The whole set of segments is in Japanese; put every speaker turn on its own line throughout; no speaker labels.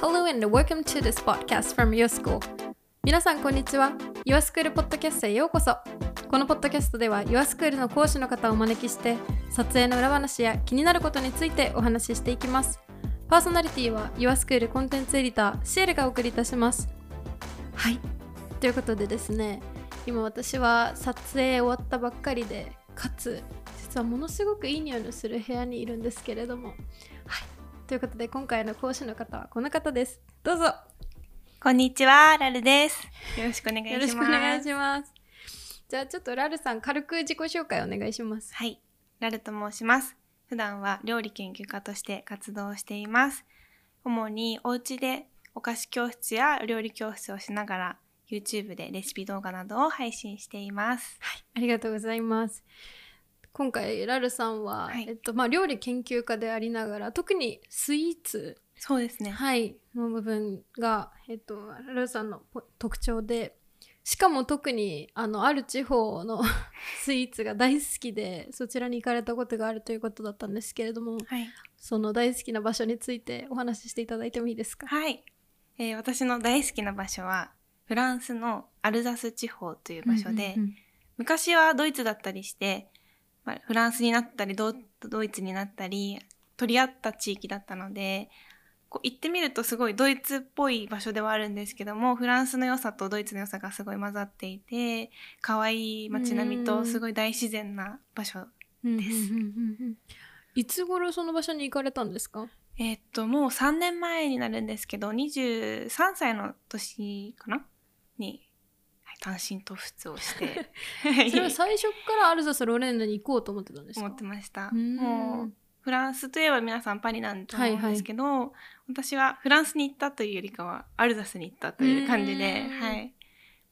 Hello and welcome to this podcast from Your School. 皆さんこんにちは。Your School ポッドキャストへようこそ。このポッドキャストでは Your School の講師の方をお招きして撮影の裏話や気になることについてお話ししていきます。パーソナリティは Your School コンテンツエディターシエルがお送りいたします。はい。ということでですね、今私は撮影終わったばっかりで、かつ実はものすごくいい匂いのする部屋にいるんですけれども、はい。ということで今回の講師の方はこの方です。どうぞ。
こんにちは、ラルです。よろしくお願いします。
よろしくお願いします。じゃあちょっとラルさん軽く自己紹介お願いします。
はい、ラルと申します。普段は料理研究家として活動しています。主にお家でお菓子教室や料理教室をしながら YouTube でレシピ動画などを配信しています。
はい、ありがとうございます。今回ラルさんは、
はい
えっとまあ料理研究家でありながら特にスイーツ
そうですね。
はいの部分がえっとラルさんのポ特徴で。しかも特にあのある地方の スイーツが大好きでそちらに行かれたことがあるということだったんですけれども
はい。
その大好きな場所についてお話ししていただいてもいいですか？
はい、えー私の大好きな場所はフランスのアルザス地方という場所で、
うんうんうん
昔はドイツだったりして、まあ、フランスになったりドドイツになったり取り合った地域だったのでこう行ってみるとすごいドイツっぽい場所ではあるんですけどもフランスの良さとドイツの良さがすごい混ざっていて可愛い街並みとすごい大自然な場所
うんうんうんうんうん。いつ頃その場所に行かれたんですか？
えーっともう3年前になるんですけど23歳の年かな？にはい単身渡仏をして。
それは最初からアルザス・ロレーヌに行こうと思ってたんですか？
思ってました。
うん。
もうフランスといえば皆さんパリなんと思うんですけど、私はフランスに行ったというよりかはアルザスに行ったという感じで、
うん。
はい。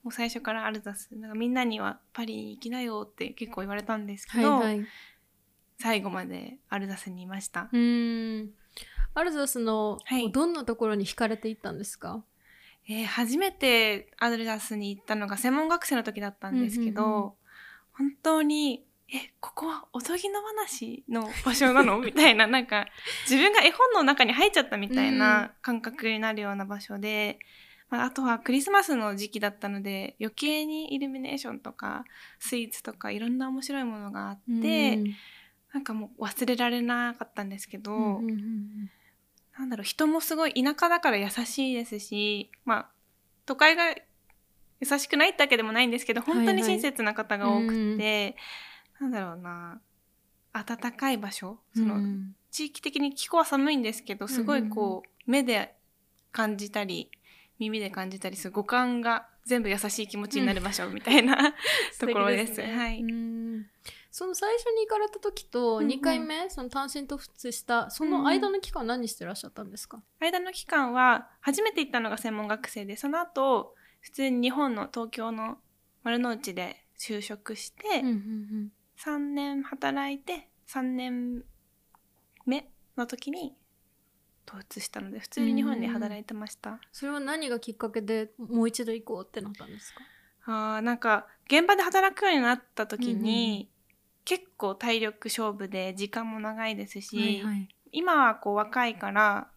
もう最初からアルザス、なんかみんなにはパリに行きなよって結構言われたんですけど、
はいはい。
最後までアルザスにいました。
うん。アルザスの、
はい。
どんなところに惹かれていったんですか？
えー初めてアルザスに行ったのが専門学生の時だったんですけど、
うんうんうん。
本当にえここはおとぎの話の場所なの？みたいななんか自分が絵本の中に入っちゃったみたいな感覚になるような場所で、まあ、あとはクリスマスの時期だったので余計にイルミネーションとかスイーツとかいろんな面白いものがあって、
うん
なんかもう忘れられなかったんですけど、
うんうんうん
なんだろう人もすごい田舎だから優しいですしまあ都会が優しくないってわけでもないんですけど本当に親切な方が多くて、なんだろうな暖かい場所その、
うん
地域的に気候は寒いんですけどすごいこう、目で感じたり耳で感じたりする五感が全部優しい気持ちになる場所みたいな、ところです。
素敵ね
はい。
うんその最初に行かれた時と
うんうん。
2回目、その単身渡仏したその間の期間何してらっしゃったんですか、
間の期間は初めて行ったのが専門学生でその後普通に日本の東京の丸の内で就職して、
うんうん
3年働いて3年目の時に統一したので普通に日本で働いてました。
それは何がきっかけでもう一度行こうってなったんですか？
あーなんか現場で働くようになった時に、
うんうん
結構体力勝負で時間も長いですし、
はいはい。
今はこう若いから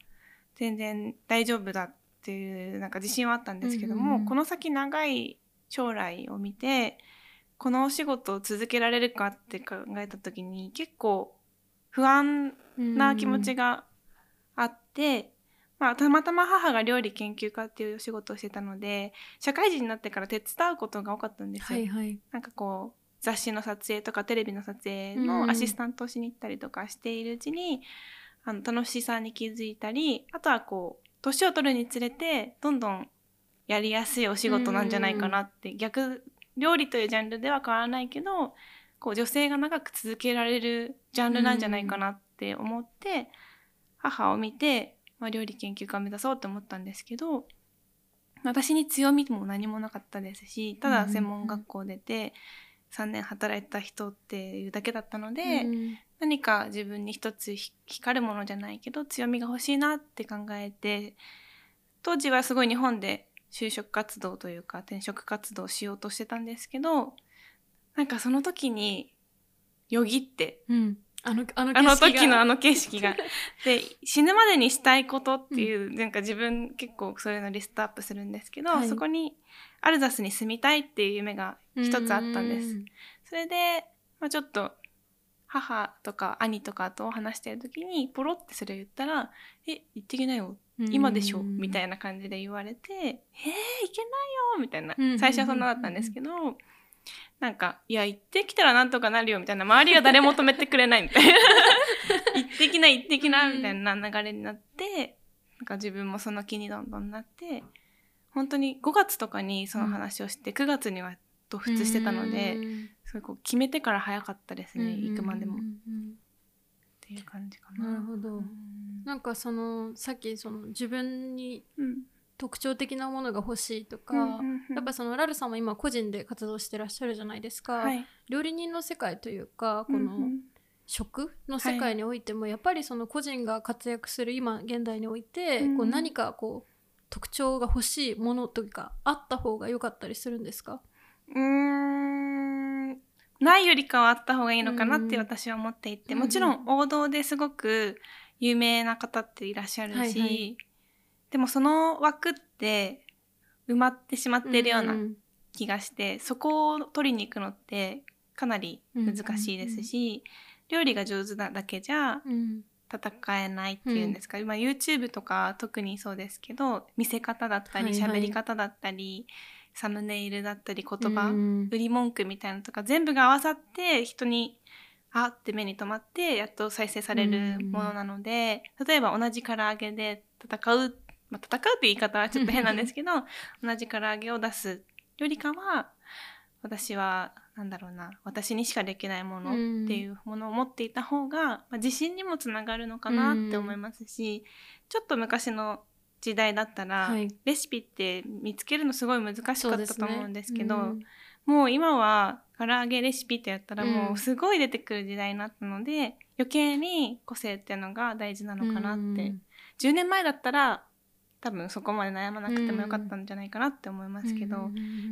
全然大丈夫だっていうなんか自信はあったんですけども、
うんうんうん。
この先長い将来を見てこのお仕事を続けられるかって考えた時に結構不安な気持ちがあって、まあ、たまたま母が料理研究家っていうお仕事をしてたので社会人になってから手伝うことが多かったんですよ。
はいはい。
なんかこう雑誌の撮影とかテレビの撮影
うん。
のアシスタントをしに行ったりとかしているうちに、あの楽しさに気づいたりあとはこう年を取るにつれてどんどんやりやすいお仕事なんじゃないかなって、逆料理というジャンルでは変わらないけどこう女性が長く続けられるジャンルなんじゃないかなって思って、母を見て、まあ、料理研究家を目指そうと思ったんですけど私に強みも何もなかったですしただ専門学校出て3年働いた人っていうだけだったので、
うん。
何か自分に一つひ光るものじゃないけど強みが欲しいなって考えて当時はすごい日本で就職活動というか転職活動をしようとしてたんですけどなんかその時によぎって
うんあのあの
あの
景色が。
時のあの景色が。で、死ぬまでにしたいことっていう、なんか自分結構そういうのリストアップするんですけど、
はい。
そこにアルザスに住みたいっていう夢が一つあったんです。それで、まあ、ちょっと母とか兄とかと話してる時にポロってそれを言ったら「え行ってきなよ。今でしょ」みた
い
いな感じで言われて「えー、行けないよ」みたいな。
うん。
最初はそんなだったんですけどなんか「いや行ってきたらなんとかなるよ」みたいな周りが誰も止めてくれないみたいな「行ってきな行ってきな」みたいな流れになってなんか自分もその気にどんどんなって本当に5月とかにその話をして9月には突出してたので。すごいこう決めてから早かったですね、行くまでも。っていう感じかな。
なるほど。
うん。
なんかそのさっきその自分に
うん
特徴的なものが欲しいとか、
うんうんうん。
やっぱそのラルさんも今個人で活動してらっしゃるじゃないですか、
はい、
料理人の世界というかこの食の世界においてもやっぱりその個人が活躍する今現代において、
うん。
こう何かこう特徴が欲しいものというかあった方が良かったりするんですか？
うーん。ないよりかはあった方がいいのかなって私は思っていて、
うん。
もちろん王道ですごく有名な方っていらっしゃるし、
はいはい
でもその枠って埋まってしまっているような
うん
気がして、そこを取りに行くのってかなり難しいですし、料理が上手なだけじゃ
うん。
戦えないっていうんですか、まあ YouTube とか特にそうですけど見せ方だったり
はいはい。
喋、り方だったりサムネイルだったり言葉、
うん
売り文句みたいなのとか全部が合わさって人にあって目に留まってやっと再生されるものなので、例えば同じ唐揚げで戦う、まあ、戦うって言い方はちょっと 変なんですけど同じ唐揚げを出すよりかは私はなんだろうな私にしかできないものっていうものを持っていた方が、まあ、自信にもつながるのかなって思いますし、ちょっと昔の時代だったら、
はい。
レシピって見つけるのすごい難しかったと思うんですけど
うん。
もう今は唐揚げレシピってやったらも
うん。
うすごい出てくる時代になったので、余計に個性っていうのが大事なのかなって、
うん。
10年前だったら多分そこまで悩まなくてもよかったんじゃないかなって思いますけど、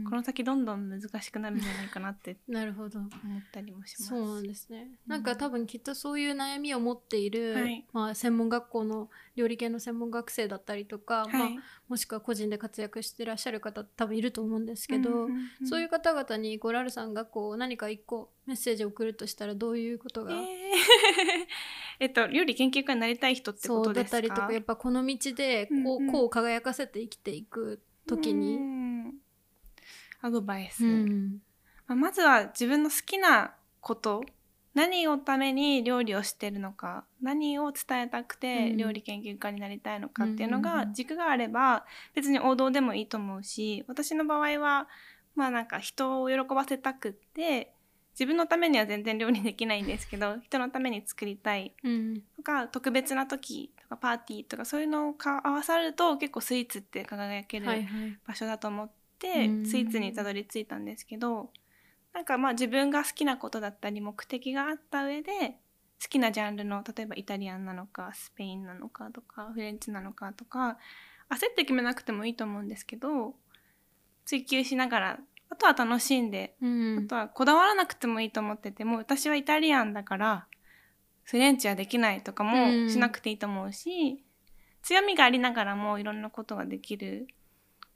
この先どんどん難しくなるんじゃないかなって
なるほど
思ったりもします。
そうなんですね。
うん。
なんか多分きっとそういう悩みを持っている、
はい。
まあ、専門学校の料理系の専門学生だったりとか、まあ
はい、
もしくは個人で活躍してらっしゃる方多分いると思うんですけど、そういう方々にこうラルさんがこう何か一個メッセージを送るとしたらどういうことが、
えー えっと料理研究家になりたい人ってこ
そう
とですか？
だったりとかやっぱこの道でこう,、
うんうん。
こう輝かせて生きていく時
う
に。
ん。アドバイス、
うん。
まあまずは自分の好きなこと。何をために料理をしてるのか。何を伝えたくて
うん。
料理研究家になりたいのかっていうのが軸があれば別に王道でもいいと思うし私の場合はまあなんか人を喜ばせたくって自分のためには全然料理できないんですけど 人のために作りたい。
うん。
とか特別な時とかパーティーとかそういうのが合わさると結構スイーツって輝ける場所だと思って
うん。
スイーツにたどり着いたんですけどなんかまあ自分が好きなことだったり目的があった上で好きなジャンルの例えばイタリアンなのかスペインなのかとかフレンチなのかとか焦って決めなくてもいいと思うんですけど追求しながらあとは楽しんで
うん。
あとはこだわらなくてもいいと思っててもう私はイタリアンだからフレンチはできないとかもしなくていいと思うし、強みがありながらもいろんなことができる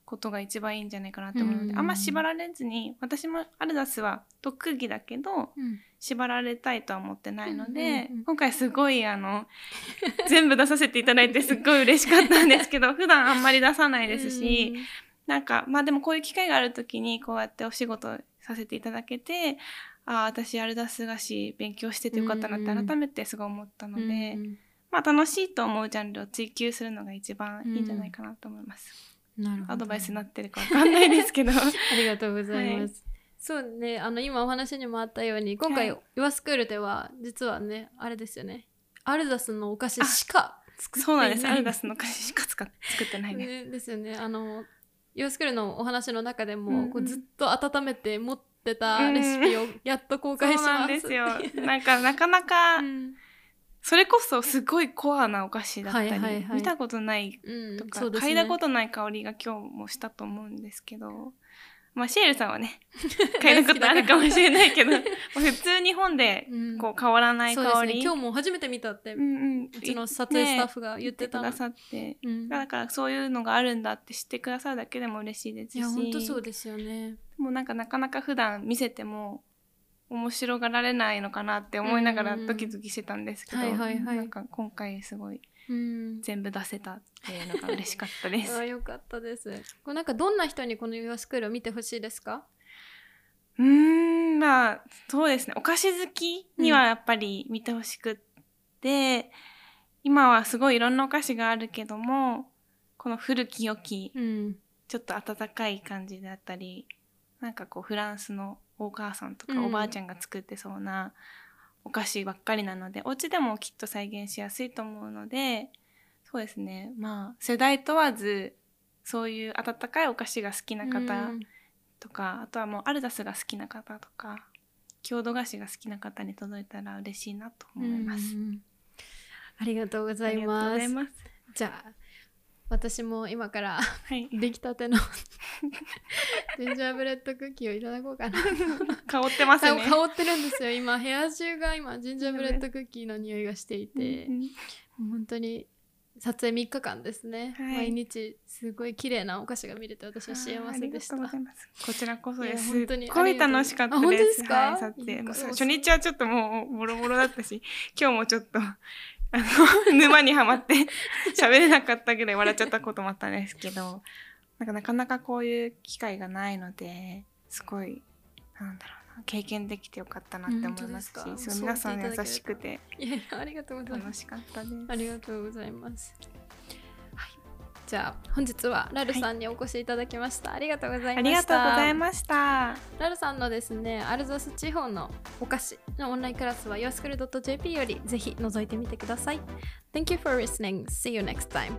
ことが一番いいんじゃないかなと思うので、
うん
あんま縛られずに私もアルダスは特技だけど
うん。
縛られたいとは思ってないので、
うんうんうん
今回すごいあの全部出させていただいてすっごい嬉しかったんですけど 普段あんまり出さないですし、なんかまあでもこういう機会がある時にこうやってお仕事させていただけてああ私アルダス菓子勉強しててよかったなって改めてすごい思ったので、
うん
まあ楽しいと思うジャンルを追求するのが一番いいんじゃないかなと思います。
なるほど。
アドバイスになってるかわかんないですけど。
ありがとうございます。
はい。
そうね、あの今お話にもあったように今回、
はい
ユアスクールでは実はねあれですよね。アルザスのお菓子しか作ってい。
そうなんです。アルダスの菓子しか作ってないです。
ねですよね。あのユアスクールのお話の中でも、
うんうん。
こうずっと温めて持ってたレシピをやっと公開します。
そうなんですよ。なんか なかなか
うん。
それこそすごいコアなお菓子だったり、
はいはいはい
見たことない
うん
とか、
そうですね。
嗅いだことない香りが今日もしたと思うんですけどまあシエルさんはね 嗅いだことあるかもしれないけど 普通日本で
うん。
こう変わらない
そうです
香り、
ね今日も初めて見たって、
うんうん、
うちの撮影スタッフが言ってたの、
くださって。
うん。
だからそういうのがあるんだって知ってくださるだけでも嬉しいですし。
いや本当そうですよね。
もうなんかなかなか普段見せても面白がられないのかなって思いながら
うん
ドキドキしてたんですけど、なんか今回すごい
うん
全部出せたっていうのが嬉しかったです。
あ。よかったです。これなんかどんな人にこの Your School を見てほしいですか？
うーんまあそうですね。お菓子好きにはやっぱり見てほしくって、今はすごいいろんなお菓子があるけどもこの古き良き
うん。
ちょっと温かい感じであったりなんかこうフランスのお母さんとか
うん。
おばあちゃんが作ってそうなお菓子ばっかりなので、お家でもきっと再現しやすいと思うのでそうですねまあ世代問わずそういう温かいお菓子が好きな方
うん
とか、あとはもうアルザスが好きな方とか郷土菓子が好きな方に届いたら嬉しいなと思います。
うんありがとうござい
ありがとうご
ます
ざいます。
じゃあ私も今から
はい、
出来たての ジンジャーブレッドクッキーをいただこうかな
香ってますね。
香ってるんですよ今部屋中が今ジンジャーブレッドクッキーの匂いがしていて
うん
本当に撮影3日間ですね、
はい
毎日すごい綺麗なお菓子が見れて私は幸せでした
あーありがとうございます。こちらこそです。
本当に
すっごい楽しかったで。
ですすか？
はい、撮影。初日はちょっともうボロボロだったし、今日もちょっと、あの、沼にはまって 喋れなかったぐらい笑っちゃったこともあったんですけど、なんかなかなかこういう機会がないので、すごい、なんだろうな、経験できてよかったなって思いますし、
すか？
そう皆さん優しくて
いやいやありがとうございます
楽しかったです。
ありがとうございます。はい、じゃあ本日はラルさんにお越しいただきました。ありがとうございました。
ありがとうございました。
ラルさんのですね、アルザス地方のお菓子のオンラインクラスは yourschool.jp よりぜひ覗いてみてください。Thank you for listening. See you next time.